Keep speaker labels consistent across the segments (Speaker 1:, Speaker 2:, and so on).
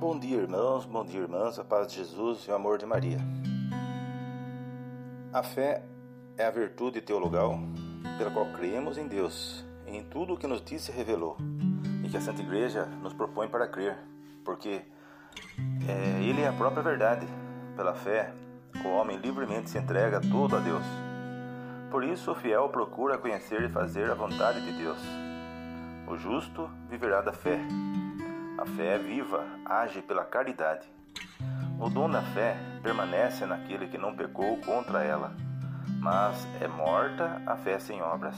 Speaker 1: Bom dia, irmãos, bom dia, irmãs, a paz de Jesus e o amor de Maria. A fé é a virtude teologal pela qual cremos em Deus em tudo o que nos disse e revelou, e que a Santa Igreja nos propõe para crer, porque é, Ele é a própria verdade. Pela fé, o homem livremente se entrega todo a Deus. Por isso, o fiel procura conhecer e fazer a vontade de Deus. O justo viverá da fé. A fé é viva, age pela caridade. O dom da fé permanece naquele que não pecou contra ela, mas é morta a fé sem obras.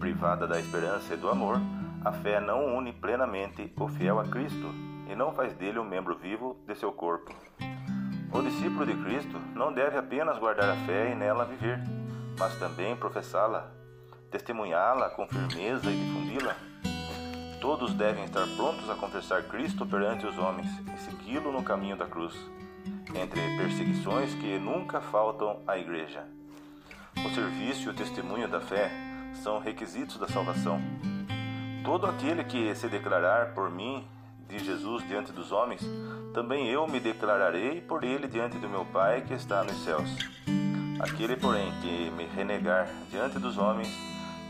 Speaker 1: Privada da esperança e do amor, a fé não une plenamente o fiel a Cristo e não faz dele um membro vivo de seu corpo. O discípulo de Cristo não deve apenas guardar a fé e nela viver, mas também professá-la, testemunhá-la com firmeza e difundi-la Todos devem estar prontos a confessar Cristo perante os homens e segui-lo no caminho da cruz, entre perseguições que nunca faltam à Igreja. O serviço e o testemunho da fé são requisitos da salvação. Todo aquele que se declarar por mim de Jesus diante dos homens, também eu me declararei por ele diante do meu Pai que está nos céus. Aquele, porém, que me renegar diante dos homens,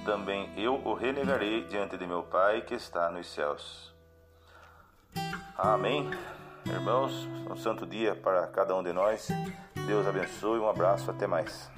Speaker 1: também eu o renegarei diante de meu Pai que está nos céus. Amém. Irmãos, um santo dia para cada um de nós. Deus abençoe. Um abraço. Até mais.